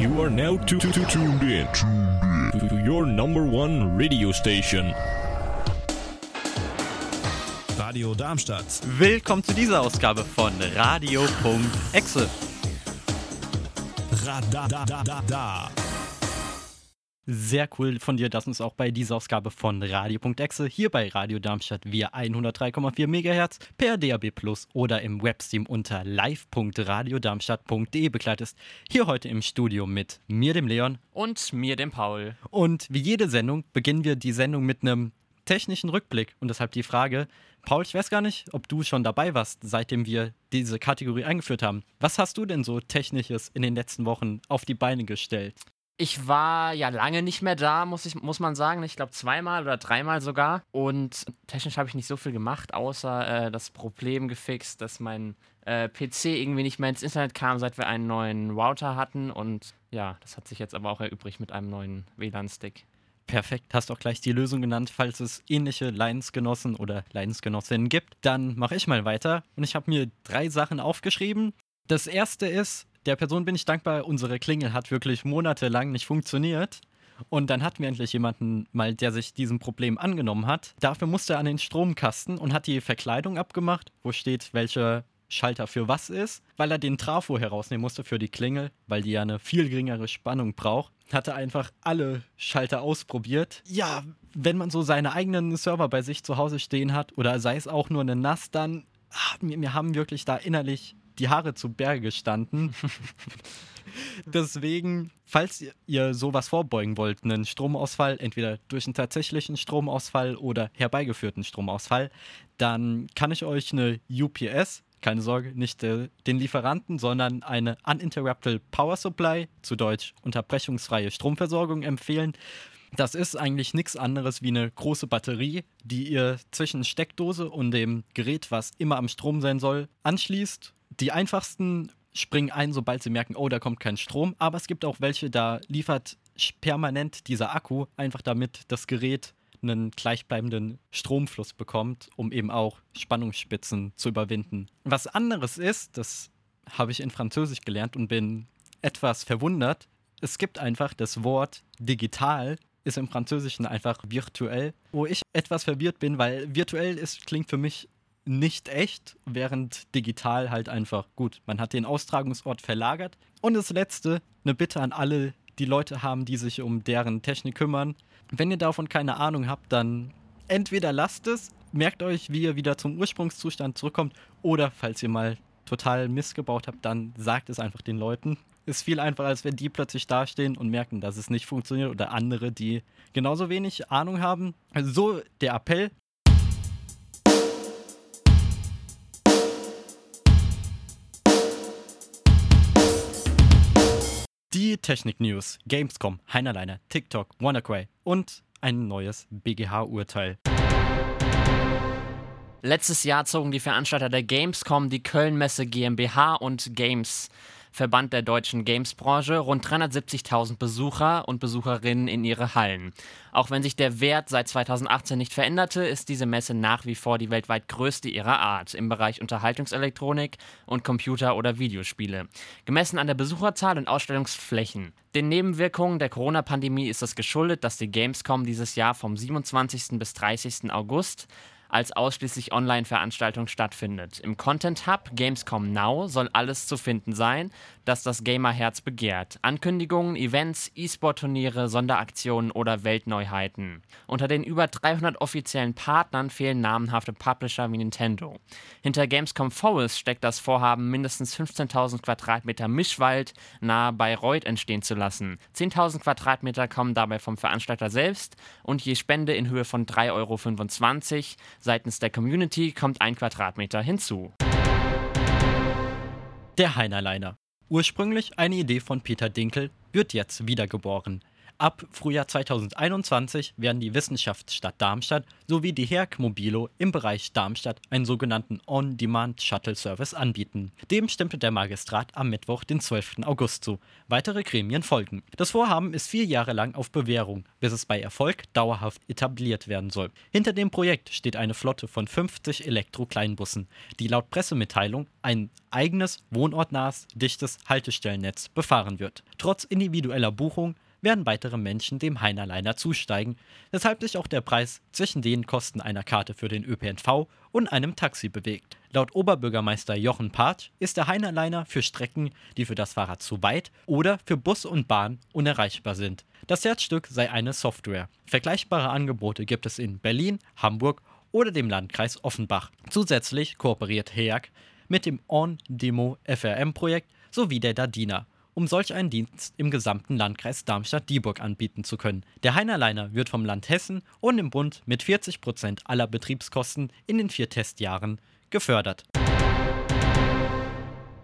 You are now tu- tu- tu- tuned in to to your number one radio station. Radio Darmstadt. Willkommen zu dieser Ausgabe von Radio.exe. Radadadada. Sehr cool von dir, dass uns auch bei dieser Ausgabe von Radio.exe hier bei Radio Darmstadt via 103,4 MHz per DAB Plus oder im Webstream unter live.radiodarmstadt.de begleitest. Hier heute im Studio mit mir, dem Leon. Und mir, dem Paul. Und wie jede Sendung beginnen wir die Sendung mit einem technischen Rückblick. Und deshalb die Frage, Paul, ich weiß gar nicht, ob du schon dabei warst, seitdem wir diese Kategorie eingeführt haben. Was hast du denn so Technisches in den letzten Wochen auf die Beine gestellt? Ich war ja lange nicht mehr da, muss, ich, muss man sagen. Ich glaube zweimal oder dreimal sogar. Und technisch habe ich nicht so viel gemacht, außer äh, das Problem gefixt, dass mein äh, PC irgendwie nicht mehr ins Internet kam, seit wir einen neuen Router hatten. Und ja, das hat sich jetzt aber auch erübrigt mit einem neuen WLAN-Stick. Perfekt, hast auch gleich die Lösung genannt. Falls es ähnliche Leidensgenossen oder Leidensgenossinnen gibt, dann mache ich mal weiter. Und ich habe mir drei Sachen aufgeschrieben. Das erste ist, der Person bin ich dankbar, unsere Klingel hat wirklich monatelang nicht funktioniert. Und dann hatten wir endlich jemanden mal, der sich diesem Problem angenommen hat. Dafür musste er an den Stromkasten und hat die Verkleidung abgemacht, wo steht, welcher Schalter für was ist, weil er den Trafo herausnehmen musste für die Klingel, weil die ja eine viel geringere Spannung braucht. Hat er einfach alle Schalter ausprobiert. Ja, wenn man so seine eigenen Server bei sich zu Hause stehen hat oder sei es auch nur eine NAS, dann ah, mir, mir haben wirklich da innerlich die Haare zu Berge gestanden. Deswegen, falls ihr, ihr sowas vorbeugen wollt, einen Stromausfall, entweder durch einen tatsächlichen Stromausfall oder herbeigeführten Stromausfall, dann kann ich euch eine UPS, keine Sorge, nicht äh, den Lieferanten, sondern eine Uninterrupted Power Supply, zu Deutsch unterbrechungsfreie Stromversorgung empfehlen. Das ist eigentlich nichts anderes wie eine große Batterie, die ihr zwischen Steckdose und dem Gerät, was immer am Strom sein soll, anschließt. Die einfachsten springen ein, sobald sie merken, oh, da kommt kein Strom. Aber es gibt auch welche, da liefert permanent dieser Akku, einfach damit das Gerät einen gleichbleibenden Stromfluss bekommt, um eben auch Spannungsspitzen zu überwinden. Was anderes ist, das habe ich in Französisch gelernt und bin etwas verwundert. Es gibt einfach das Wort digital ist im Französischen einfach virtuell, wo ich etwas verwirrt bin, weil virtuell ist, klingt für mich nicht echt, während digital halt einfach gut. Man hat den Austragungsort verlagert. Und das letzte, eine Bitte an alle, die Leute haben, die sich um deren Technik kümmern. Wenn ihr davon keine Ahnung habt, dann entweder lasst es, merkt euch, wie ihr wieder zum Ursprungszustand zurückkommt, oder falls ihr mal total missgebaut habt, dann sagt es einfach den Leuten. Ist viel einfacher, als wenn die plötzlich dastehen und merken, dass es nicht funktioniert oder andere, die genauso wenig Ahnung haben. Also so der Appell. Die Technik-News, Gamescom, Heinerleiner, TikTok, WannaCry und ein neues BGH-Urteil. Letztes Jahr zogen die Veranstalter der Gamescom die Kölnmesse GmbH und Games Verband der deutschen Games-Branche, rund 370.000 Besucher und Besucherinnen in ihre Hallen. Auch wenn sich der Wert seit 2018 nicht veränderte, ist diese Messe nach wie vor die weltweit größte ihrer Art im Bereich Unterhaltungselektronik und Computer- oder Videospiele. Gemessen an der Besucherzahl und Ausstellungsflächen. Den Nebenwirkungen der Corona-Pandemie ist es geschuldet, dass die Gamescom dieses Jahr vom 27. bis 30. August als ausschließlich Online-Veranstaltung stattfindet. Im Content Hub Gamescom Now soll alles zu finden sein, das das Gamerherz begehrt. Ankündigungen, Events, E-Sport-Turniere, Sonderaktionen oder Weltneuheiten. Unter den über 300 offiziellen Partnern fehlen namenhafte Publisher wie Nintendo. Hinter Gamescom Forest steckt das Vorhaben, mindestens 15.000 Quadratmeter Mischwald nahe Bayreuth entstehen zu lassen. 10.000 Quadratmeter kommen dabei vom Veranstalter selbst und je Spende in Höhe von 3,25 Euro seitens der Community kommt ein Quadratmeter hinzu. Der Heinerleiner. Ursprünglich eine Idee von Peter Dinkel, wird jetzt wiedergeboren. Ab Frühjahr 2021 werden die Wissenschaftsstadt Darmstadt sowie die HERC Mobilo im Bereich Darmstadt einen sogenannten On-Demand-Shuttle-Service anbieten. Dem stimmte der Magistrat am Mittwoch, den 12. August zu. Weitere Gremien folgen. Das Vorhaben ist vier Jahre lang auf Bewährung, bis es bei Erfolg dauerhaft etabliert werden soll. Hinter dem Projekt steht eine Flotte von 50 Elektro-Kleinbussen, die laut Pressemitteilung ein eigenes, wohnortnahes, dichtes Haltestellennetz befahren wird. Trotz individueller Buchung werden weitere Menschen dem Heinerliner zusteigen, weshalb sich auch der Preis zwischen den Kosten einer Karte für den ÖPNV und einem Taxi bewegt. Laut Oberbürgermeister Jochen Patsch ist der Heinerliner für Strecken, die für das Fahrrad zu weit oder für Bus und Bahn unerreichbar sind. Das Herzstück sei eine Software. Vergleichbare Angebote gibt es in Berlin, Hamburg oder dem Landkreis Offenbach. Zusätzlich kooperiert HEAG mit dem On-Demo FRM-Projekt sowie der DADINA um solch einen Dienst im gesamten Landkreis Darmstadt-Dieburg anbieten zu können. Der Heinerliner wird vom Land Hessen und im Bund mit 40 Prozent aller Betriebskosten in den vier Testjahren gefördert.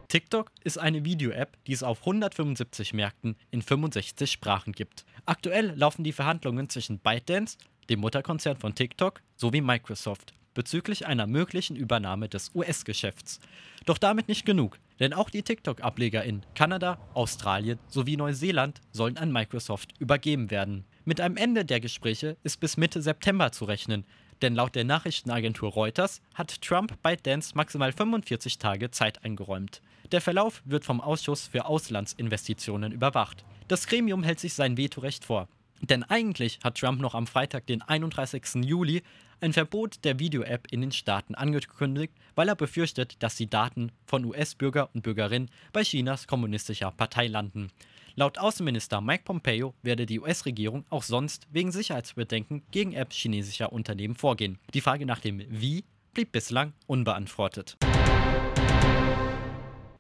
TikTok ist eine Video-App, die es auf 175 Märkten in 65 Sprachen gibt. Aktuell laufen die Verhandlungen zwischen ByteDance, dem Mutterkonzern von TikTok, sowie Microsoft bezüglich einer möglichen Übernahme des US-Geschäfts. Doch damit nicht genug, denn auch die TikTok-Ableger in Kanada, Australien sowie Neuseeland sollen an Microsoft übergeben werden. Mit einem Ende der Gespräche ist bis Mitte September zu rechnen, denn laut der Nachrichtenagentur Reuters hat Trump ByteDance maximal 45 Tage Zeit eingeräumt. Der Verlauf wird vom Ausschuss für Auslandsinvestitionen überwacht. Das Gremium hält sich sein Vetorecht vor. Denn eigentlich hat Trump noch am Freitag, den 31. Juli, ein Verbot der Video-App in den Staaten angekündigt, weil er befürchtet, dass die Daten von US-Bürger und Bürgerinnen bei Chinas kommunistischer Partei landen. Laut Außenminister Mike Pompeo werde die US-Regierung auch sonst wegen Sicherheitsbedenken gegen Apps chinesischer Unternehmen vorgehen. Die Frage nach dem Wie blieb bislang unbeantwortet.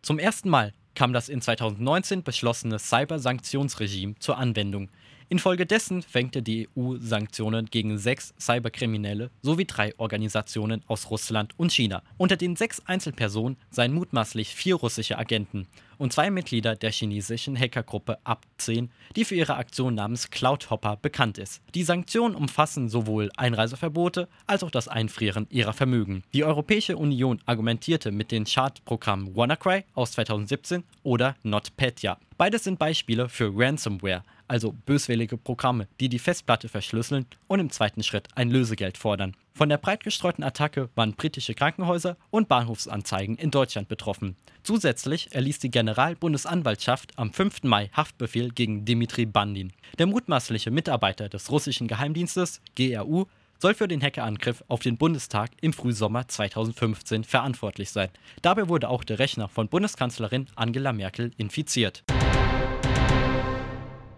Zum ersten Mal kam das in 2019 beschlossene Cybersanktionsregime zur Anwendung. Infolgedessen verhängte die EU Sanktionen gegen sechs Cyberkriminelle sowie drei Organisationen aus Russland und China. Unter den sechs Einzelpersonen seien mutmaßlich vier russische Agenten und zwei Mitglieder der chinesischen Hackergruppe Up10, die für ihre Aktion namens Cloudhopper bekannt ist. Die Sanktionen umfassen sowohl Einreiseverbote als auch das Einfrieren ihrer Vermögen. Die Europäische Union argumentierte mit den Schadprogrammen WannaCry aus 2017 oder NotPetya. Beides sind Beispiele für Ransomware, also böswillige Programme, die die Festplatte verschlüsseln und im zweiten Schritt ein Lösegeld fordern. Von der breit gestreuten Attacke waren britische Krankenhäuser und Bahnhofsanzeigen in Deutschland betroffen. Zusätzlich erließ die Generalbundesanwaltschaft am 5. Mai Haftbefehl gegen Dimitri Bandin. Der mutmaßliche Mitarbeiter des russischen Geheimdienstes GRU soll für den Hackerangriff auf den Bundestag im Frühsommer 2015 verantwortlich sein. Dabei wurde auch der Rechner von Bundeskanzlerin Angela Merkel infiziert.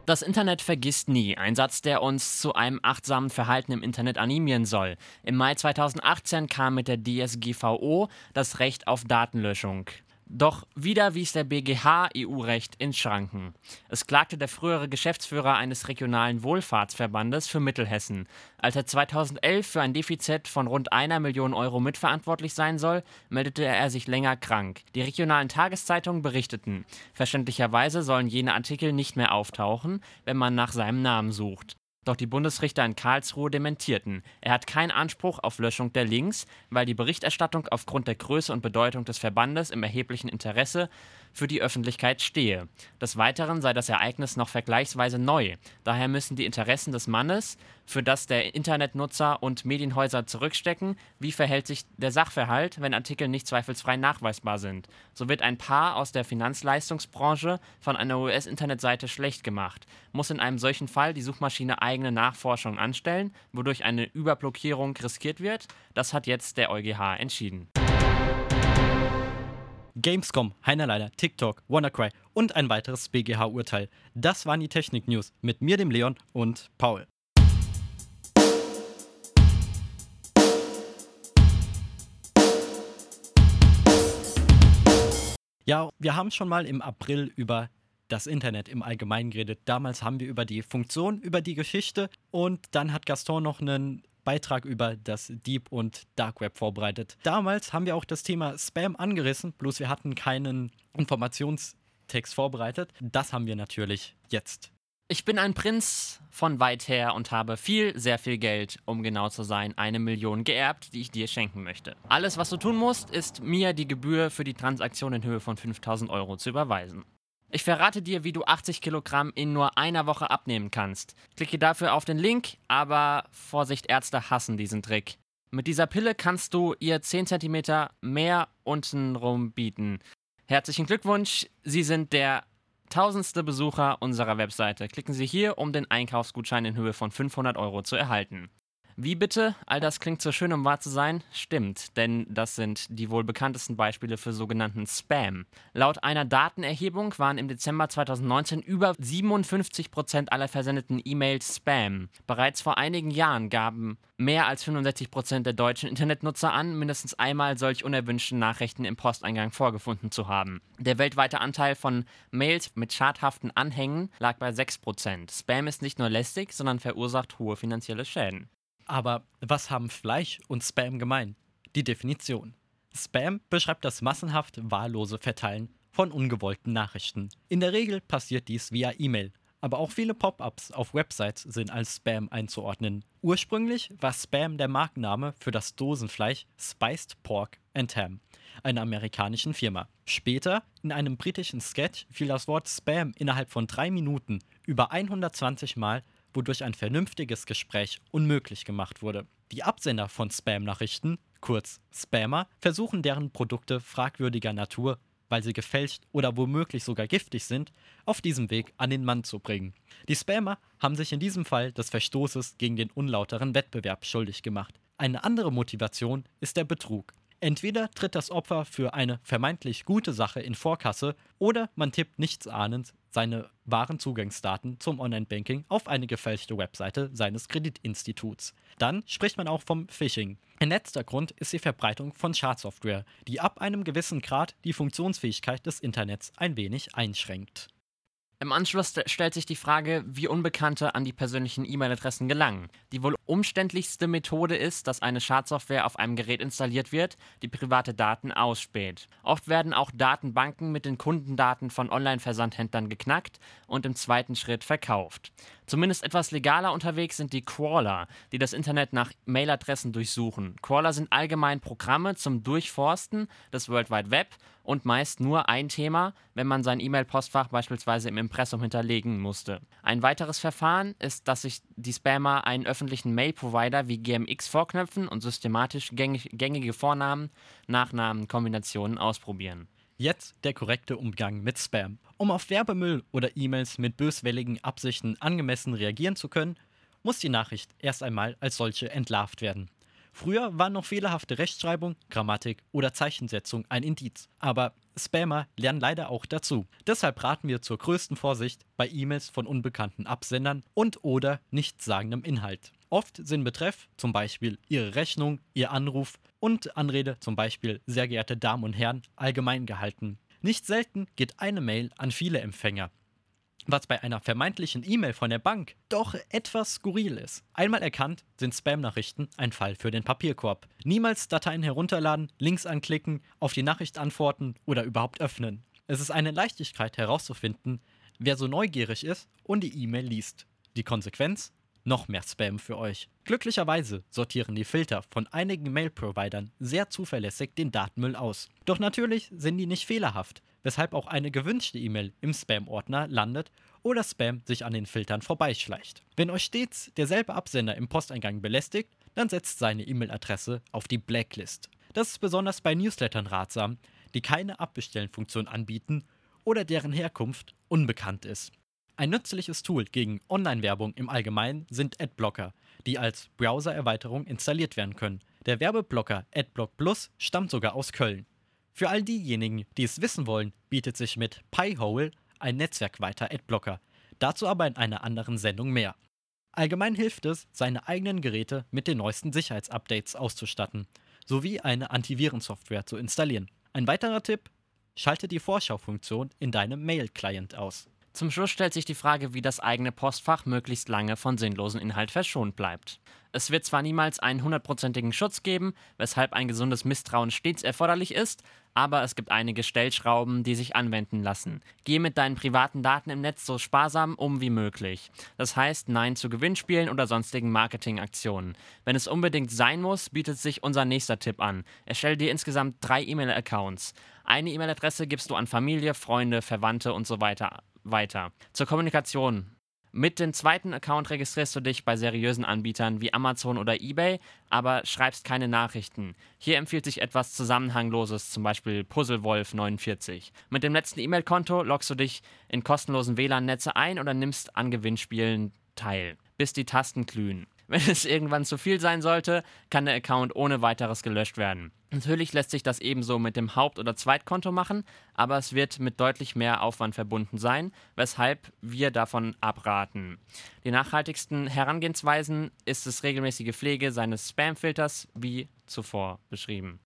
Das Internet vergisst nie. Ein Satz, der uns zu einem achtsamen Verhalten im Internet animieren soll. Im Mai 2018 kam mit der DSGVO das Recht auf Datenlöschung. Doch wieder wies der BGH EU-Recht in Schranken. Es klagte der frühere Geschäftsführer eines regionalen Wohlfahrtsverbandes für Mittelhessen. Als er 2011 für ein Defizit von rund einer Million Euro mitverantwortlich sein soll, meldete er sich länger krank. Die regionalen Tageszeitungen berichteten. Verständlicherweise sollen jene Artikel nicht mehr auftauchen, wenn man nach seinem Namen sucht. Doch die Bundesrichter in Karlsruhe dementierten. Er hat keinen Anspruch auf Löschung der Links, weil die Berichterstattung aufgrund der Größe und Bedeutung des Verbandes im erheblichen Interesse für die Öffentlichkeit stehe. Des Weiteren sei das Ereignis noch vergleichsweise neu. Daher müssen die Interessen des Mannes, für das der Internetnutzer und Medienhäuser zurückstecken, wie verhält sich der Sachverhalt, wenn Artikel nicht zweifelsfrei nachweisbar sind. So wird ein Paar aus der Finanzleistungsbranche von einer US-Internetseite schlecht gemacht, muss in einem solchen Fall die Suchmaschine eigene Nachforschung anstellen, wodurch eine Überblockierung riskiert wird. Das hat jetzt der EuGH entschieden. Gamescom, Heinerleiter, TikTok, WannaCry und ein weiteres BGH-Urteil. Das waren die Technik-News mit mir, dem Leon und Paul. Ja, wir haben schon mal im April über das Internet im Allgemeinen geredet. Damals haben wir über die Funktion, über die Geschichte und dann hat Gaston noch einen Beitrag über das Deep und Dark Web vorbereitet. Damals haben wir auch das Thema Spam angerissen, bloß wir hatten keinen Informationstext vorbereitet. Das haben wir natürlich jetzt. Ich bin ein Prinz von weit her und habe viel, sehr viel Geld, um genau zu sein, eine Million geerbt, die ich dir schenken möchte. Alles, was du tun musst, ist mir die Gebühr für die Transaktion in Höhe von 5000 Euro zu überweisen. Ich verrate dir, wie du 80 Kilogramm in nur einer Woche abnehmen kannst. Klicke dafür auf den Link, aber Vorsicht, Ärzte hassen diesen Trick. Mit dieser Pille kannst du ihr 10 cm mehr untenrum bieten. Herzlichen Glückwunsch, Sie sind der tausendste Besucher unserer Webseite. Klicken Sie hier, um den Einkaufsgutschein in Höhe von 500 Euro zu erhalten. Wie bitte? All das klingt so schön, um wahr zu sein? Stimmt, denn das sind die wohl bekanntesten Beispiele für sogenannten Spam. Laut einer Datenerhebung waren im Dezember 2019 über 57 Prozent aller versendeten E-Mails Spam. Bereits vor einigen Jahren gaben mehr als 65 Prozent der deutschen Internetnutzer an, mindestens einmal solch unerwünschten Nachrichten im Posteingang vorgefunden zu haben. Der weltweite Anteil von Mails mit schadhaften Anhängen lag bei 6%. Spam ist nicht nur lästig, sondern verursacht hohe finanzielle Schäden. Aber was haben Fleisch und Spam gemein? Die Definition. Spam beschreibt das massenhaft wahllose Verteilen von ungewollten Nachrichten. In der Regel passiert dies via E-Mail, aber auch viele Pop-ups auf Websites sind als Spam einzuordnen. Ursprünglich war Spam der Markenname für das Dosenfleisch Spiced Pork and Ham, einer amerikanischen Firma. Später, in einem britischen Sketch, fiel das Wort Spam innerhalb von drei Minuten über 120 Mal wodurch ein vernünftiges Gespräch unmöglich gemacht wurde. Die Absender von Spam-Nachrichten, kurz Spammer, versuchen deren Produkte fragwürdiger Natur, weil sie gefälscht oder womöglich sogar giftig sind, auf diesem Weg an den Mann zu bringen. Die Spammer haben sich in diesem Fall des Verstoßes gegen den unlauteren Wettbewerb schuldig gemacht. Eine andere Motivation ist der Betrug. Entweder tritt das Opfer für eine vermeintlich gute Sache in Vorkasse oder man tippt nichtsahnend seine wahren Zugangsdaten zum Online-Banking auf eine gefälschte Webseite seines Kreditinstituts. Dann spricht man auch vom Phishing. Ein letzter Grund ist die Verbreitung von Schadsoftware, die ab einem gewissen Grad die Funktionsfähigkeit des Internets ein wenig einschränkt. Im Anschluss stellt sich die Frage, wie Unbekannte an die persönlichen E-Mail-Adressen gelangen. Die wohl umständlichste Methode ist, dass eine Schadsoftware auf einem Gerät installiert wird, die private Daten ausspäht. Oft werden auch Datenbanken mit den Kundendaten von Online-Versandhändlern geknackt und im zweiten Schritt verkauft. Zumindest etwas legaler unterwegs sind die Crawler, die das Internet nach Mailadressen durchsuchen. Crawler sind allgemein Programme zum Durchforsten des World Wide Web und meist nur ein Thema, wenn man sein E-Mail-Postfach beispielsweise im Impressum hinterlegen musste. Ein weiteres Verfahren ist, dass sich die Spammer einen öffentlichen Mail-Provider wie GMX vorknöpfen und systematisch gängig, gängige Vornamen, Nachnamen, Kombinationen ausprobieren. Jetzt der korrekte Umgang mit Spam. Um auf Werbemüll oder E-Mails mit böswilligen Absichten angemessen reagieren zu können, muss die Nachricht erst einmal als solche entlarvt werden. Früher war noch fehlerhafte Rechtschreibung, Grammatik oder Zeichensetzung ein Indiz. Aber Spammer lernen leider auch dazu. Deshalb raten wir zur größten Vorsicht bei E-Mails von unbekannten Absendern und oder nichtssagendem Inhalt. Oft sind Betreff, zum Beispiel Ihre Rechnung, Ihr Anruf und Anrede, zum Beispiel sehr geehrte Damen und Herren, allgemein gehalten. Nicht selten geht eine Mail an viele Empfänger was bei einer vermeintlichen E-Mail von der Bank doch etwas skurril ist. Einmal erkannt, sind Spam-Nachrichten ein Fall für den Papierkorb. Niemals Dateien herunterladen, Links anklicken, auf die Nachricht antworten oder überhaupt öffnen. Es ist eine Leichtigkeit herauszufinden, wer so neugierig ist und die E-Mail liest. Die Konsequenz? Noch mehr Spam für euch. Glücklicherweise sortieren die Filter von einigen Mail-Providern sehr zuverlässig den Datenmüll aus. Doch natürlich sind die nicht fehlerhaft weshalb auch eine gewünschte E-Mail im Spam-Ordner landet oder Spam sich an den Filtern vorbeischleicht. Wenn euch stets derselbe Absender im Posteingang belästigt, dann setzt seine E-Mail-Adresse auf die Blacklist. Das ist besonders bei Newslettern ratsam, die keine Abbestellen-Funktion anbieten oder deren Herkunft unbekannt ist. Ein nützliches Tool gegen Online-Werbung im Allgemeinen sind Adblocker, die als Browser-Erweiterung installiert werden können. Der Werbeblocker Adblock Plus stammt sogar aus Köln. Für all diejenigen, die es wissen wollen, bietet sich mit Piehole ein netzwerkweiter Adblocker. Dazu aber in einer anderen Sendung mehr. Allgemein hilft es, seine eigenen Geräte mit den neuesten Sicherheitsupdates auszustatten, sowie eine Antivirensoftware zu installieren. Ein weiterer Tipp: Schalte die Vorschaufunktion in deinem Mail-Client aus. Zum Schluss stellt sich die Frage, wie das eigene Postfach möglichst lange von sinnlosen Inhalt verschont bleibt. Es wird zwar niemals einen hundertprozentigen Schutz geben, weshalb ein gesundes Misstrauen stets erforderlich ist, aber es gibt einige Stellschrauben, die sich anwenden lassen. Gehe mit deinen privaten Daten im Netz so sparsam um wie möglich. Das heißt Nein zu Gewinnspielen oder sonstigen Marketingaktionen. Wenn es unbedingt sein muss, bietet sich unser nächster Tipp an. Erstelle dir insgesamt drei E-Mail-Accounts. Eine E-Mail-Adresse gibst du an Familie, Freunde, Verwandte und so weiter weiter. Zur Kommunikation. Mit dem zweiten Account registrierst du dich bei seriösen Anbietern wie Amazon oder eBay, aber schreibst keine Nachrichten. Hier empfiehlt sich etwas Zusammenhangloses, zum Beispiel Puzzlewolf49. Mit dem letzten E-Mail-Konto loggst du dich in kostenlosen WLAN-Netze ein oder nimmst an Gewinnspielen teil, bis die Tasten glühen. Wenn es irgendwann zu viel sein sollte, kann der Account ohne weiteres gelöscht werden. Natürlich lässt sich das ebenso mit dem Haupt- oder Zweitkonto machen, aber es wird mit deutlich mehr Aufwand verbunden sein, weshalb wir davon abraten. Die nachhaltigsten Herangehensweisen ist es regelmäßige Pflege seines Spamfilters, wie zuvor beschrieben.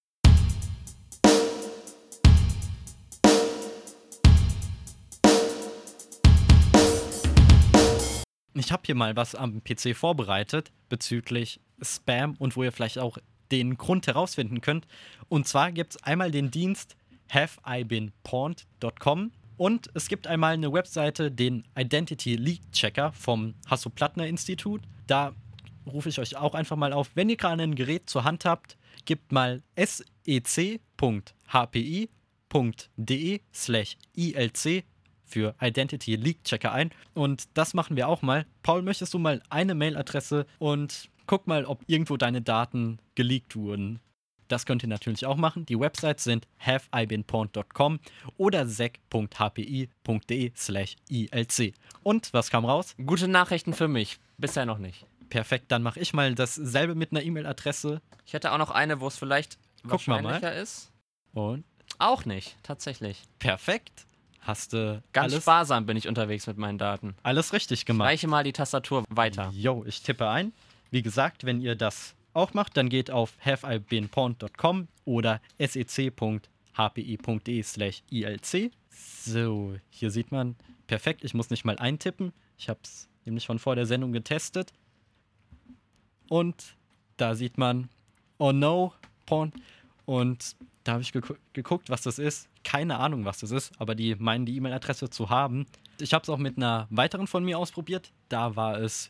Ich habe hier mal was am PC vorbereitet bezüglich Spam und wo ihr vielleicht auch den Grund herausfinden könnt. Und zwar gibt es einmal den Dienst haveibeenpawned.com und es gibt einmal eine Webseite, den Identity Leak Checker vom Hasso-Plattner-Institut. Da rufe ich euch auch einfach mal auf. Wenn ihr gerade ein Gerät zur Hand habt, gebt mal sec.hpi.de slash ilc für Identity Leak Checker ein. Und das machen wir auch mal. Paul, möchtest du mal eine Mailadresse und guck mal, ob irgendwo deine Daten geleakt wurden? Das könnt ihr natürlich auch machen. Die Websites sind haveibeenpawned.com oder sec.hpi.de slash ilc. Und was kam raus? Gute Nachrichten für mich. Bisher noch nicht. Perfekt, dann mache ich mal dasselbe mit einer E-Mail-Adresse. Ich hätte auch noch eine, wo es vielleicht Guck mal mal. wahrscheinlicher ist. Und Auch nicht, tatsächlich. perfekt. Hast du Ganz alles, sparsam bin ich unterwegs mit meinen Daten. alles richtig gemacht. Reiche mal die Tastatur weiter. Jo, ich tippe ein. Wie gesagt, wenn ihr das auch macht, dann geht auf haveibeenpawned.com oder sec.hpi.de slash ilc. So, hier sieht man, perfekt, ich muss nicht mal eintippen. Ich habe es nämlich schon vor der Sendung getestet. Und da sieht man, oh no, Porn. Und da habe ich gegu geguckt, was das ist. Keine Ahnung, was das ist, aber die meinen die E-Mail-Adresse zu haben. Ich habe es auch mit einer weiteren von mir ausprobiert. Da war es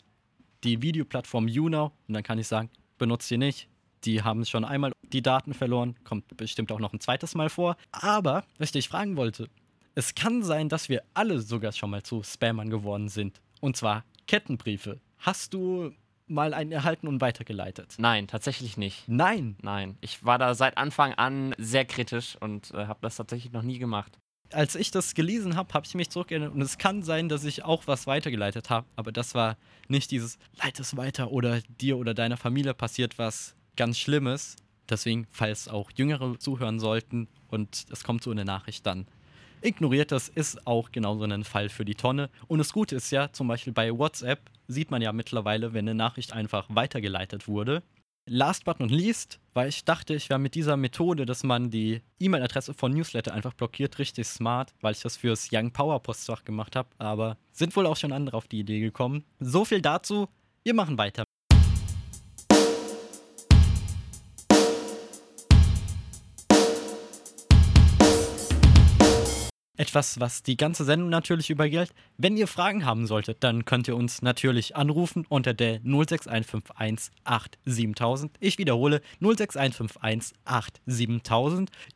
die Videoplattform YouNow. Und dann kann ich sagen, benutzt sie nicht. Die haben schon einmal die Daten verloren. Kommt bestimmt auch noch ein zweites Mal vor. Aber, was ich dich fragen wollte, es kann sein, dass wir alle sogar schon mal zu Spammern geworden sind. Und zwar Kettenbriefe. Hast du mal einen erhalten und weitergeleitet? Nein, tatsächlich nicht. Nein. Nein, ich war da seit Anfang an sehr kritisch und äh, habe das tatsächlich noch nie gemacht. Als ich das gelesen habe, habe ich mich zurückerinnert. Und es kann sein, dass ich auch was weitergeleitet habe. Aber das war nicht dieses, leite es weiter oder dir oder deiner Familie passiert was ganz Schlimmes. Deswegen, falls auch Jüngere zuhören sollten und es kommt so eine Nachricht, dann ignoriert das, ist auch genauso ein Fall für die Tonne. Und das Gute ist ja, zum Beispiel bei WhatsApp sieht man ja mittlerweile, wenn eine Nachricht einfach weitergeleitet wurde. Last but not least, weil ich dachte, ich wäre mit dieser Methode, dass man die E-Mail-Adresse von Newsletter einfach blockiert, richtig smart, weil ich das fürs Young Power Postfach gemacht habe. Aber sind wohl auch schon andere auf die Idee gekommen. So viel dazu. Wir machen weiter. Etwas, was die ganze Sendung natürlich übergilt. Wenn ihr Fragen haben solltet, dann könnt ihr uns natürlich anrufen unter der 06151 Ich wiederhole 06151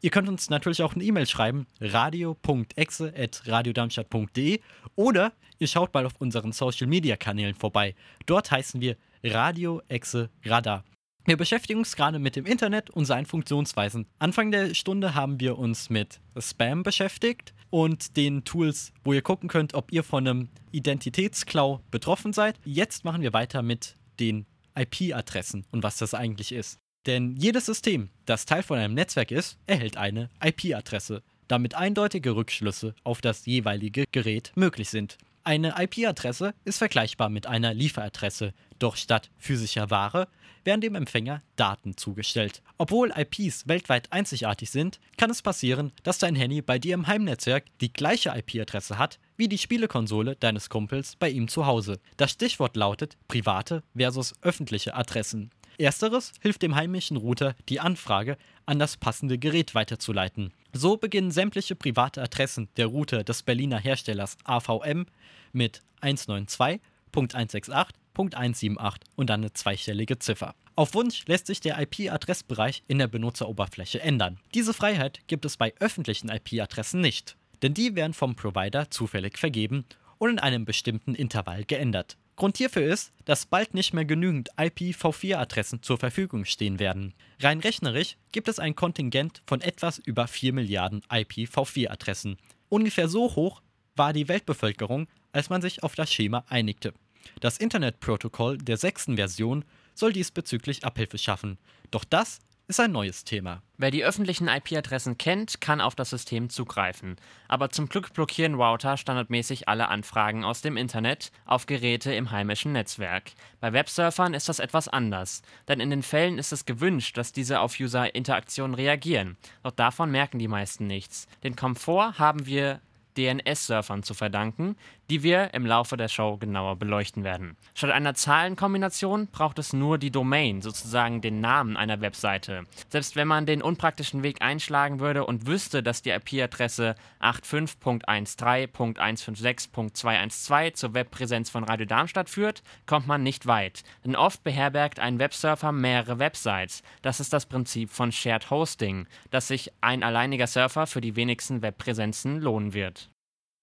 Ihr könnt uns natürlich auch eine E-Mail schreiben, radio.exe.radiodarmstadt.de oder ihr schaut mal auf unseren Social Media Kanälen vorbei. Dort heißen wir Radio Exe Radar. Wir beschäftigen uns gerade mit dem Internet und seinen Funktionsweisen. Anfang der Stunde haben wir uns mit Spam beschäftigt und den Tools, wo ihr gucken könnt, ob ihr von einem Identitätsklau betroffen seid. Jetzt machen wir weiter mit den IP-Adressen und was das eigentlich ist. Denn jedes System, das Teil von einem Netzwerk ist, erhält eine IP-Adresse, damit eindeutige Rückschlüsse auf das jeweilige Gerät möglich sind. Eine IP-Adresse ist vergleichbar mit einer Lieferadresse, doch statt physischer Ware werden dem Empfänger Daten zugestellt. Obwohl IPs weltweit einzigartig sind, kann es passieren, dass dein Handy bei dir im Heimnetzwerk die gleiche IP-Adresse hat wie die Spielekonsole deines Kumpels bei ihm zu Hause. Das Stichwort lautet private versus öffentliche Adressen. Ersteres hilft dem heimischen Router, die Anfrage an das passende Gerät weiterzuleiten. So beginnen sämtliche private Adressen der Router des Berliner Herstellers AVM mit 192.168.178 und dann eine zweistellige Ziffer. Auf Wunsch lässt sich der IP-Adressbereich in der Benutzeroberfläche ändern. Diese Freiheit gibt es bei öffentlichen IP-Adressen nicht, denn die werden vom Provider zufällig vergeben und in einem bestimmten Intervall geändert. Grund hierfür ist, dass bald nicht mehr genügend IPv4-Adressen zur Verfügung stehen werden. Rein rechnerisch gibt es ein Kontingent von etwas über 4 Milliarden IPv4-Adressen. Ungefähr so hoch war die Weltbevölkerung, als man sich auf das Schema einigte. Das Internetprotokoll der sechsten Version soll diesbezüglich Abhilfe schaffen. Doch das ist ein neues Thema. Wer die öffentlichen IP-Adressen kennt, kann auf das System zugreifen. Aber zum Glück blockieren Router standardmäßig alle Anfragen aus dem Internet auf Geräte im heimischen Netzwerk. Bei Websurfern ist das etwas anders, denn in den Fällen ist es gewünscht, dass diese auf User-Interaktionen reagieren. Doch davon merken die meisten nichts. Den Komfort haben wir DNS-Surfern zu verdanken, die wir im Laufe der Show genauer beleuchten werden. Statt einer Zahlenkombination braucht es nur die Domain, sozusagen den Namen einer Webseite. Selbst wenn man den unpraktischen Weg einschlagen würde und wüsste, dass die IP-Adresse 85.13.156.212 zur Webpräsenz von Radio Darmstadt führt, kommt man nicht weit. Denn oft beherbergt ein Websurfer mehrere Websites. Das ist das Prinzip von Shared Hosting, dass sich ein alleiniger Surfer für die wenigsten Webpräsenzen lohnen wird.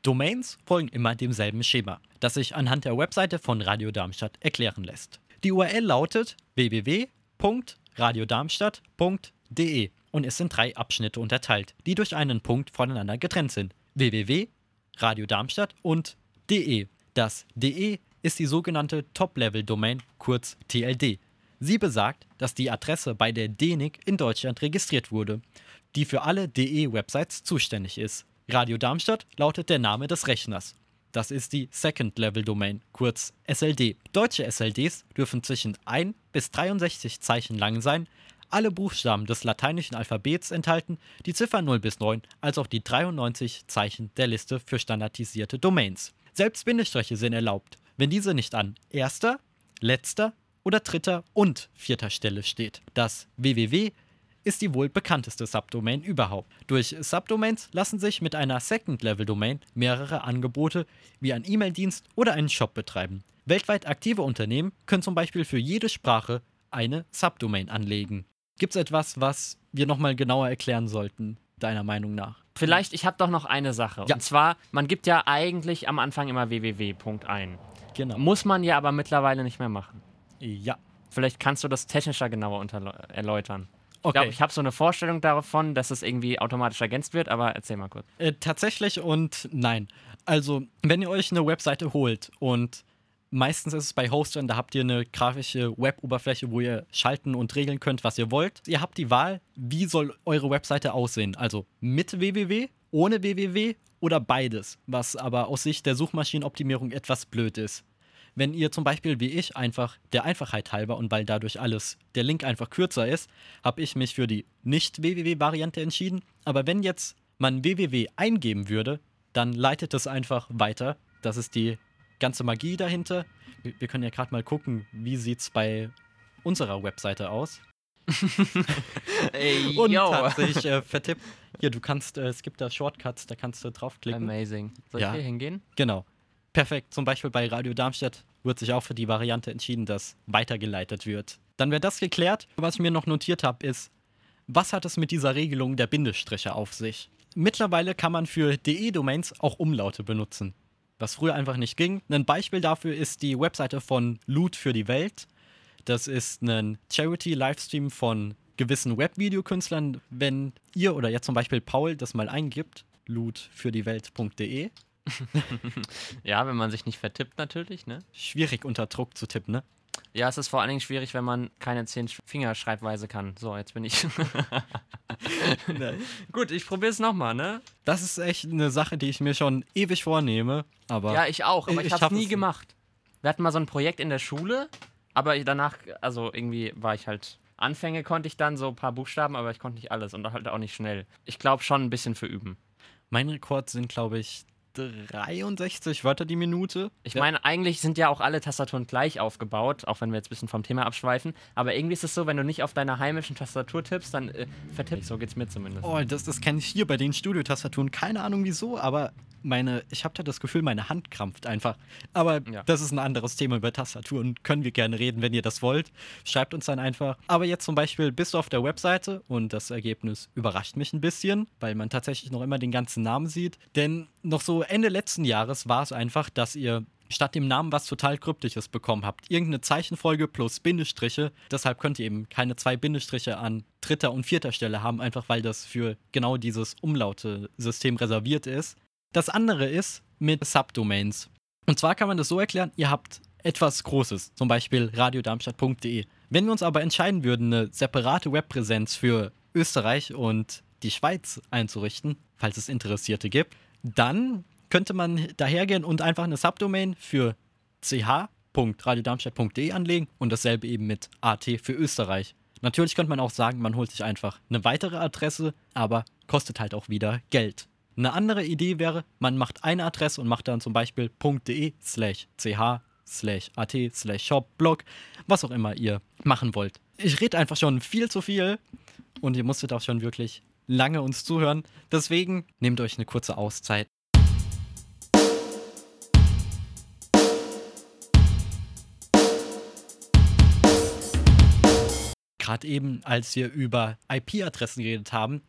Domains folgen immer demselben Schema, das sich anhand der Webseite von Radio Darmstadt erklären lässt. Die URL lautet www.radiodarmstadt.de und ist in drei Abschnitte unterteilt, die durch einen Punkt voneinander getrennt sind. www, Radio Darmstadt und de. Das de ist die sogenannte Top-Level-Domain, kurz TLD. Sie besagt, dass die Adresse bei der DENIC in Deutschland registriert wurde, die für alle DE-Websites zuständig ist. Radio Darmstadt lautet der Name des Rechners. Das ist die Second Level Domain, kurz SLD. Deutsche SLDs dürfen zwischen 1 bis 63 Zeichen lang sein, alle Buchstaben des lateinischen Alphabets enthalten, die Ziffern 0 bis 9, als auch die 93 Zeichen der Liste für standardisierte Domains. Selbst Bindestriche sind erlaubt, wenn diese nicht an erster, letzter oder dritter und vierter Stelle steht. Das www ist die wohl bekannteste Subdomain überhaupt. Durch Subdomains lassen sich mit einer Second-Level-Domain mehrere Angebote wie ein E-Mail-Dienst oder einen Shop betreiben. Weltweit aktive Unternehmen können zum Beispiel für jede Sprache eine Subdomain anlegen. Gibt es etwas, was wir nochmal genauer erklären sollten, deiner Meinung nach? Vielleicht, ich habe doch noch eine Sache. Ja. Und zwar, man gibt ja eigentlich am Anfang immer www. ein. Genau. Muss man ja aber mittlerweile nicht mehr machen. Ja. Vielleicht kannst du das technischer genauer unterle- erläutern. Ich Okay. glaube, ich habe so eine Vorstellung davon, dass es irgendwie automatisch ergänzt wird, aber erzähl mal kurz. Äh, tatsächlich und nein. Also, wenn ihr euch eine Webseite holt und meistens ist es bei Hostern, da habt ihr eine grafische Web-Oberfläche, wo ihr schalten und regeln könnt, was ihr wollt. Ihr habt die Wahl, wie soll eure Webseite aussehen? Also mit www, ohne www oder beides, was aber aus Sicht der Suchmaschinenoptimierung etwas blöd ist. Wenn ihr zum Beispiel wie ich einfach der Einfachheit halber und weil dadurch alles, der Link einfach kürzer ist, habe ich mich für die Nicht-WWW-Variante entschieden. Aber wenn jetzt man www eingeben würde, dann leitet es einfach weiter. Das ist die ganze Magie dahinter. Wir, können ja gerade mal gucken, wie sieht es bei unserer Webseite aus. Ey, Und hat sich äh, vertippt. Hier, du kannst, äh, es gibt da Shortcuts, da kannst du draufklicken. Amazing. Soll Ja. ich hier hingehen? Genau. Perfekt. Zum Beispiel bei Radio Darmstadt wird sich auch für die Variante entschieden, dass weitergeleitet wird. Dann wäre das geklärt. Was ich mir noch notiert habe, ist, was hat es mit dieser Regelung der Bindestriche auf sich? Mittlerweile kann man für DE-Domains auch Umlaute benutzen, was früher einfach nicht ging. Ein Beispiel dafür ist die Webseite von Loot für die Welt. Das ist ein Charity-Livestream von gewissen Webvideokünstlern. Wenn ihr oder jetzt zum Beispiel Paul das mal eingibt, lootfürdiewelt.de, Ja, wenn man sich nicht vertippt natürlich, ne? schwierig unter Druck zu tippen, ne? Ja, es ist vor allen Dingen schwierig, wenn man keine zehn Fingerschreibweise kann. So, jetzt bin ich. Gut, ich probiere es nochmal, ne? Das ist echt eine Sache, die ich mir schon ewig vornehme, aber Ja, ich auch, aber Ich- ich, habe es nie gemacht. Wir hatten mal so ein Projekt in der Schule, aber danach, also irgendwie war ich halt. Anfänge konnte ich dann so ein paar Buchstaben, aber ich konnte nicht alles und halt auch nicht schnell. Ich glaube schon ein bisschen für üben. mein Rekord sind, glaube ich, 63 Wörter die Minute. Ich Ja. meine, eigentlich sind ja auch alle Tastaturen gleich aufgebaut, auch wenn wir jetzt ein bisschen vom Thema abschweifen. Aber irgendwie ist es so, wenn du nicht auf deiner heimischen Tastatur tippst, dann äh, vertippst So geht's mir zumindest. Oh, das, das kenne ich hier bei den Studiotastaturen. Keine Ahnung wieso, aber meine, ich habe da das Gefühl, meine Hand krampft einfach. Aber Ja. das ist ein anderes Thema über Tastaturen. Können wir gerne reden, wenn ihr das wollt. Schreibt uns dann einfach. Aber jetzt zum Beispiel bist du auf der Webseite und das Ergebnis überrascht mich ein bisschen, weil man tatsächlich noch immer den ganzen Namen sieht. Denn noch so Ende letzten Jahres war es einfach, dass ihr statt dem Namen was total Kryptisches bekommen habt. Irgendeine Zeichenfolge plus Bindestriche. Deshalb könnt ihr eben keine zwei Bindestriche an dritter und vierter Stelle haben, einfach weil das für genau dieses Umlaute-System reserviert ist. Das andere ist mit Subdomains. Und zwar kann man das so erklären, ihr habt etwas Großes, zum Beispiel radiodarmstadt.de. Wenn wir uns aber entscheiden würden, eine separate Webpräsenz für Österreich und die Schweiz einzurichten, falls es Interessierte gibt, dann könnte man dahergehen und einfach eine Subdomain für ch.radiodarmstadt.de anlegen und dasselbe eben mit AT für Österreich. Natürlich könnte man auch sagen, man holt sich einfach eine weitere Adresse, aber kostet halt auch wieder Geld. Eine andere Idee wäre, man macht eine Adresse und macht dann zum Beispiel .de slash ch slash at slash shop blog, was auch immer ihr machen wollt. Ich rede einfach schon viel zu viel und ihr musstet auch schon wirklich lange uns zuhören. Deswegen nehmt euch eine kurze Auszeit. Gerade eben, als wir über IP-Adressen geredet haben,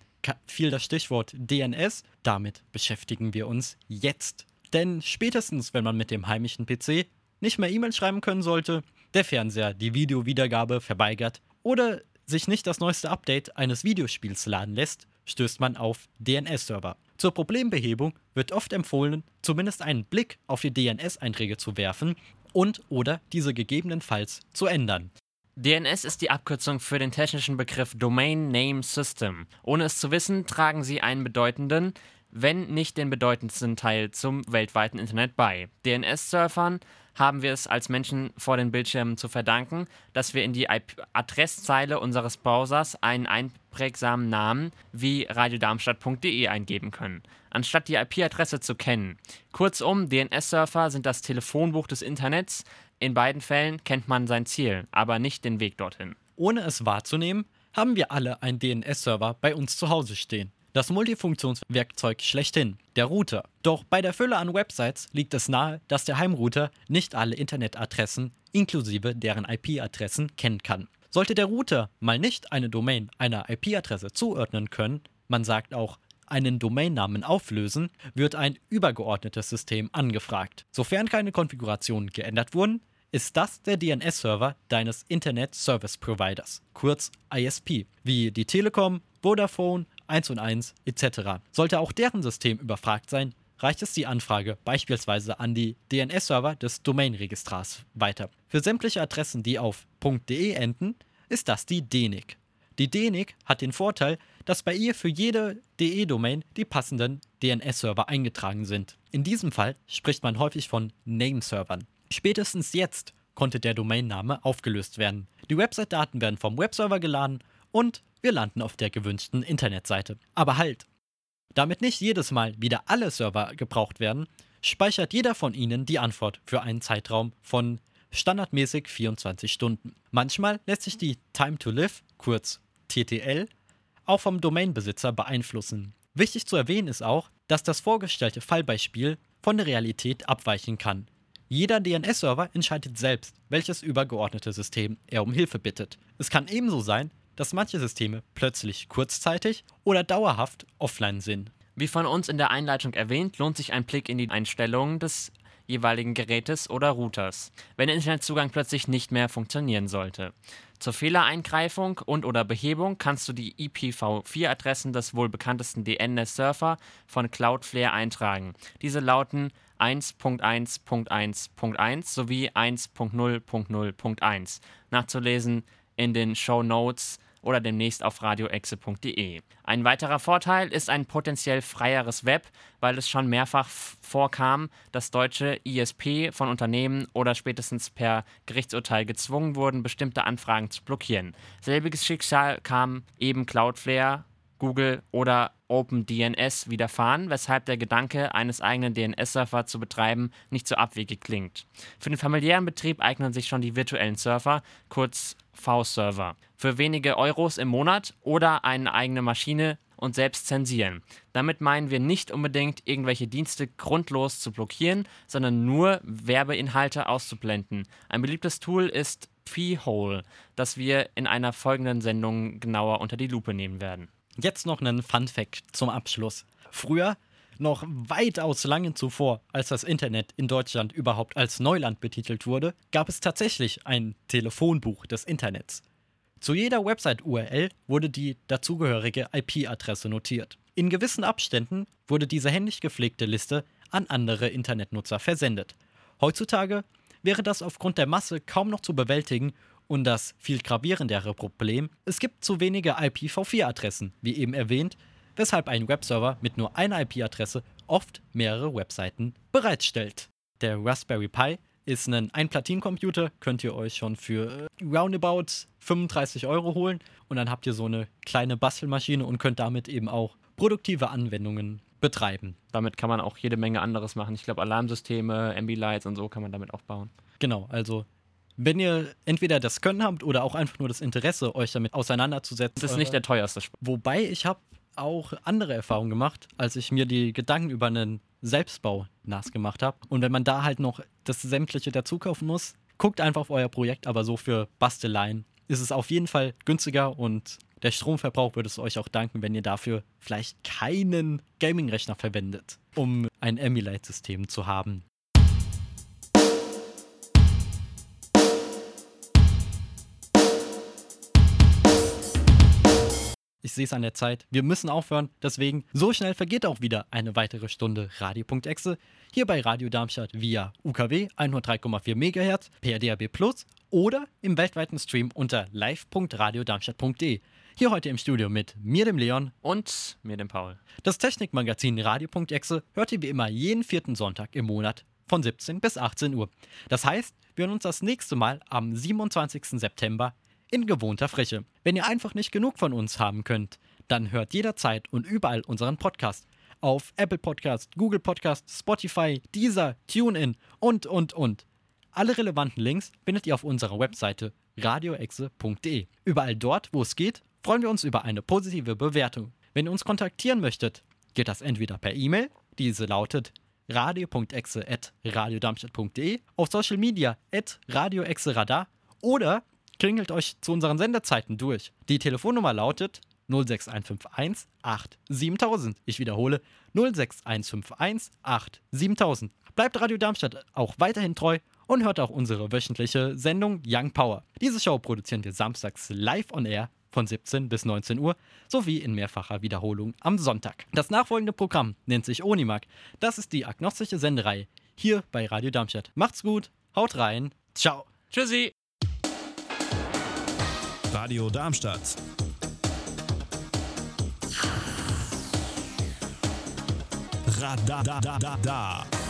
fiel das Stichwort DNS. Damit beschäftigen wir uns jetzt. Denn spätestens, wenn man mit dem heimischen PC nicht mehr E-Mail schreiben können sollte, der Fernseher die Videowiedergabe verweigert oder sich nicht das neueste Update eines Videospiels laden lässt, stößt man auf DNS-Server. Zur Problembehebung wird oft empfohlen, zumindest einen Blick auf die DNS-Einträge zu werfen und oder diese gegebenenfalls zu ändern. DNS ist die Abkürzung für den technischen Begriff Domain Name System. Ohne es zu wissen, tragen sie einen bedeutenden, wenn nicht den bedeutendsten Teil zum weltweiten Internet bei. DNS-Surfern haben wir es als Menschen vor den Bildschirmen zu verdanken, dass wir in die Adresszeile unseres Browsers einen einprägsamen Namen wie radiodarmstadt.de eingeben können, anstatt die IP-Adresse zu kennen. Kurzum, DNS-Surfer sind das Telefonbuch des Internets. In beiden Fällen kennt man sein Ziel, aber nicht den Weg dorthin. Ohne es wahrzunehmen, haben wir alle einen DNS-Server bei uns zu Hause stehen. Das Multifunktionswerkzeug schlechthin, der Router. Doch bei der Fülle an Websites liegt es nahe, dass der Heimrouter nicht alle Internetadressen inklusive deren IP-Adressen kennen kann. Sollte der Router mal nicht eine Domain einer IP-Adresse zuordnen können, man sagt auch einen Domainnamen auflösen, wird ein übergeordnetes System angefragt. Sofern keine Konfigurationen geändert wurden, ist das der DNS-Server deines Internet Service Providers, kurz ISP, wie die Telekom, Vodafone, 1 und 1 etc. Sollte auch deren System überfragt sein, reicht es die Anfrage beispielsweise an die DNS-Server des Domainregistrars weiter. Für sämtliche Adressen, die auf .de enden, ist das die DENIC. Die DENIC hat den Vorteil, dass bei ihr für jede DE-Domain die passenden DNS-Server eingetragen sind. In diesem Fall spricht man häufig von Nameservern. Spätestens jetzt konnte der Domainname aufgelöst werden. Die Website-Daten werden vom Webserver geladen und wir landen auf der gewünschten Internetseite. Aber halt! Damit nicht jedes Mal wieder alle Server gebraucht werden, speichert jeder von ihnen die Antwort für einen Zeitraum von standardmäßig 24 Stunden. Manchmal lässt sich die Time to Live, kurz TTL, auch vom Domainbesitzer beeinflussen. Wichtig zu erwähnen ist auch, dass das vorgestellte Fallbeispiel von der Realität abweichen kann. Jeder DNS-Server entscheidet selbst, welches übergeordnete System er um Hilfe bittet. Es kann ebenso sein, dass manche Systeme plötzlich kurzzeitig oder dauerhaft offline sind. Wie von uns in der Einleitung erwähnt, lohnt sich ein Blick in die Einstellungen des jeweiligen Gerätes oder Routers, wenn der Internetzugang plötzlich nicht mehr funktionieren sollte. Zur Fehlereingreifung und oder Behebung kannst du die IPv4-Adressen des wohl bekanntesten DNS-Surfer von Cloudflare eintragen. Diese lauten 1.1.1.1 sowie 1.0.0.1. Nachzulesen in den Show Notes oder demnächst auf radioexe.de. Ein weiterer Vorteil ist ein potenziell freieres Web, weil es schon mehrfach vorkam, dass deutsche ISP von Unternehmen oder spätestens per Gerichtsurteil gezwungen wurden, bestimmte Anfragen zu blockieren. Selbiges Schicksal kam eben Cloudflare, Google oder OpenDNS widerfahren, weshalb der Gedanke, eines eigenen DNS-Surfer zu betreiben, nicht so abwegig klingt. Für den familiären Betrieb eignen sich schon die virtuellen Surfer, kurz V-Server, für wenige Euros im Monat oder eine eigene Maschine und selbst zensieren. Damit meinen wir nicht unbedingt, irgendwelche Dienste grundlos zu blockieren, sondern nur Werbeinhalte auszublenden. Ein beliebtes Tool ist P-Hole, das wir in einer folgenden Sendung genauer unter die Lupe nehmen werden. Jetzt noch einen Fun Fact zum Abschluss. Früher, noch weitaus lange zuvor, als das Internet in Deutschland überhaupt als Neuland betitelt wurde, gab es tatsächlich ein Telefonbuch des Internets. Zu jeder Website-URL wurde die dazugehörige IP-Adresse notiert. In gewissen Abständen wurde diese händisch gepflegte Liste an andere Internetnutzer versendet. Heutzutage wäre das aufgrund der Masse kaum noch zu bewältigen und das viel gravierendere Problem, es gibt zu wenige IPv4-Adressen, wie eben erwähnt, weshalb ein Webserver mit nur einer IP-Adresse oft mehrere Webseiten bereitstellt. Der Raspberry Pi ist ein Ein-Platin-Computer, könnt ihr euch schon für äh, roundabout 35 Euro holen und dann habt ihr so eine kleine Bastelmaschine und könnt damit eben auch produktive Anwendungen betreiben. Damit kann man auch jede Menge anderes machen. Ich glaube, Alarmsysteme, Ambilights und so kann man damit auch bauen. Genau, also wenn ihr entweder das Können habt oder auch einfach nur das Interesse, euch damit auseinanderzusetzen. Das ist nicht der teuerste Spaß. Wobei ich habe auch andere Erfahrungen gemacht, als ich mir die Gedanken über einen Selbstbau nass gemacht habe. Und wenn man da halt noch das Sämtliche dazu kaufen muss, guckt einfach auf euer Projekt, aber so für Basteleien ist es auf jeden Fall günstiger und der Stromverbrauch würde es euch auch danken, wenn ihr dafür vielleicht keinen Gaming-Rechner verwendet, um ein Emulate-System zu haben. Ich sehe es an der Zeit. Wir müssen aufhören. Deswegen, so schnell vergeht auch wieder eine weitere Stunde Radio.exe. Hier bei Radio Darmstadt via UKW 103,4 MHz, per DAB Plus oder im weltweiten Stream unter live.radiodarmstadt.de. Hier heute im Studio mit mir, dem Leon. Und mir, dem Paul. Das Technikmagazin Radio.exe hört ihr wie immer jeden vierten Sonntag im Monat von 17 bis 18 Uhr. Das heißt, wir hören uns das nächste Mal am 27. September in gewohnter Frische. Wenn ihr einfach nicht genug von uns haben könnt, dann hört jederzeit und überall unseren Podcast. Auf Apple Podcast, Google Podcast, Spotify, Deezer, TuneIn und, und, und. Alle relevanten Links findet ihr auf unserer Webseite radioexe.de. Überall dort, wo es geht, freuen wir uns über eine positive Bewertung. Wenn ihr uns kontaktieren möchtet, geht das entweder per E-Mail, diese lautet radio.exe.radiodarmstadt.de, auf Social Media radioexeradar oder klingelt euch zu unseren Sendezeiten durch. Die Telefonnummer lautet 06151 87000. Ich wiederhole 06151 87000. Bleibt Radio Darmstadt auch weiterhin treu und hört auch unsere wöchentliche Sendung Young Power. Diese Show produzieren wir samstags live on air von 17 bis 19 Uhr sowie in mehrfacher Wiederholung am Sonntag. Das nachfolgende Programm nennt sich Onimak. Das ist die agnostische Sendereihe hier bei Radio Darmstadt. Macht's gut, haut rein, ciao. Tschüssi. Radio Darmstadt. Radadadada.